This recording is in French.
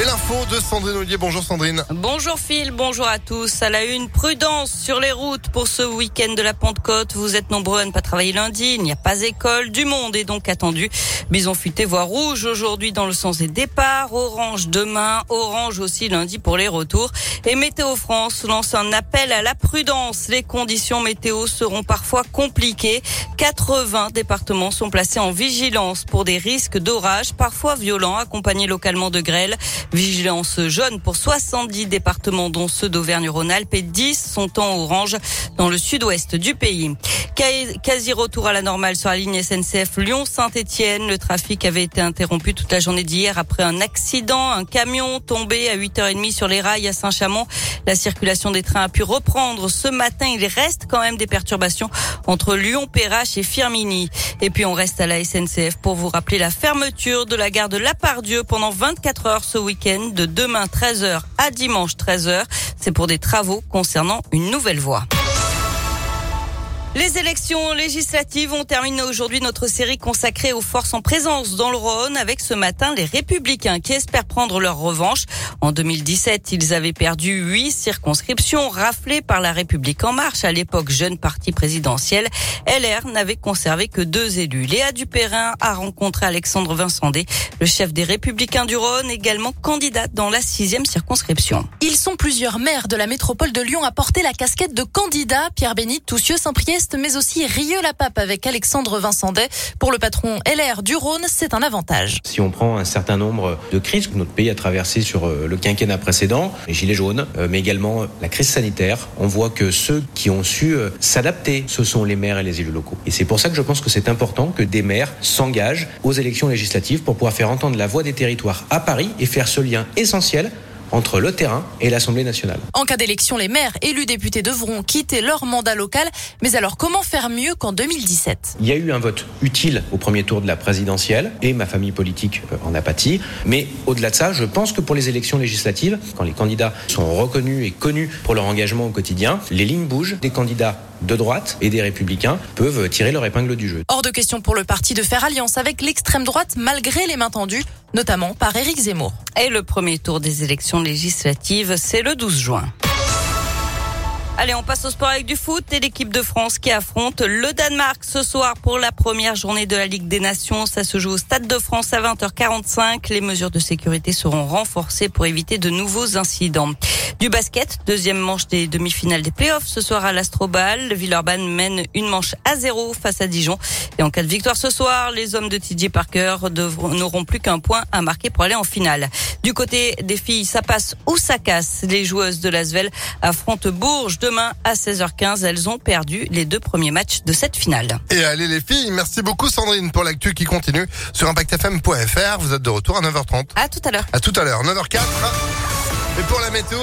Et l'info de Sandrine Ollier. Bonjour Sandrine. Bonjour Phil, bonjour à tous. À la une, prudence sur les routes pour ce week-end de la Pentecôte. Vous êtes nombreux à ne pas travailler lundi. Il n'y a pas école. Du monde est donc attendu. Bison futé, voie rouge aujourd'hui dans le sens des départs. Orange demain. Orange aussi lundi pour les retours. Et Météo France lance un appel à la prudence. Les conditions météo seront parfois compliquées. 80 départements sont placés en vigilance pour des risques d'orage, parfois violents, accompagnés localement de grêle. Vigilance jaune pour 70 départements dont ceux d'Auvergne-Rhône-Alpes et 10 sont en orange dans le sud-ouest du pays. Quasi retour à la normale sur la ligne SNCF Lyon-Saint-Etienne. Le trafic avait été interrompu toute la journée d'hier après un accident. Un camion tombé à 8h30 sur les rails à Saint-Chamond. La circulation des trains a pu reprendre ce matin. Il reste quand même des perturbations entre Lyon-Perrache et Firmini. Et puis on reste à la SNCF pour vous rappeler la fermeture de la gare de Lapardieu pendant 24 heures ce week-end de demain 13h à dimanche 13h. C'est pour des travaux concernant une nouvelle voie. Les élections législatives ont terminé aujourd'hui notre série consacrée aux forces en présence dans le Rhône avec ce matin les Républicains qui espèrent prendre leur revanche. En 2017, ils avaient perdu huit circonscriptions raflées par la République en marche. À l'époque, jeune parti présidentiel, LR n'avait conservé que deux élus. Léa Dupérin a rencontré Alexandre Vincendé, le chef des Républicains du Rhône, également candidate dans la sixième circonscription. Ils sont plusieurs maires de la métropole de Lyon à porter la casquette de candidat. Pierre Bénit, Toussieux, Saint-Priest, mais aussi Rieux-la-Pape avec Alexandre Vincendet. Pour le patron LR du Rhône, c'est un avantage. Si on prend un certain nombre de crises que notre pays a traversées sur euh, le quinquennat précédent, les gilets jaunes, euh, mais également la crise sanitaire, on voit que ceux qui ont su euh, s'adapter, ce sont les maires et les élus locaux. Et c'est pour ça que je pense que c'est important que des maires s'engagent aux élections législatives pour pouvoir faire entendre la voix des territoires à Paris et faire ce lien essentiel entre le terrain et l'Assemblée nationale. En cas d'élection, les maires, élus députés devront quitter leur mandat local. Mais alors, comment faire mieux qu'en 2017 Il y a eu un vote utile au premier tour de la présidentielle et ma famille politique euh, en a pâti. Mais au-delà de ça, je pense que pour les élections législatives, quand les candidats sont reconnus et connus pour leur engagement au quotidien, les lignes bougent. Des candidats de droite et des républicains peuvent tirer leur épingle du jeu. Hors de question pour le parti de faire alliance avec l'extrême droite malgré les mains tendues, notamment par Éric Zemmour. Et le premier tour des élections législatives, c'est le 12 juin. Allez, on passe au sport avec du foot et l'équipe de France qui affronte le Danemark ce soir pour la première journée de la Ligue des Nations. Ça se joue au Stade de France à 20h45. Les mesures de sécurité seront renforcées pour éviter de nouveaux incidents. Du basket, deuxième manche des demi-finales des playoffs ce soir à l'Astrobal. Villeurbanne mène une manche à zéro face à Dijon. Et en cas de victoire ce soir, les hommes de TJ Parker n'auront plus qu'un point à marquer pour aller en finale. Du côté des filles, ça passe ou ça casse. Les joueuses de Lasvel affrontent Bourges demain à 16h15. Elles ont perdu les deux premiers matchs de cette finale. Et allez les filles, merci beaucoup Sandrine pour l'actu qui continue sur impactfm.fr. Vous êtes de retour à 9h30. À tout à l'heure. À tout à l'heure, 9h04. Et pour la météo.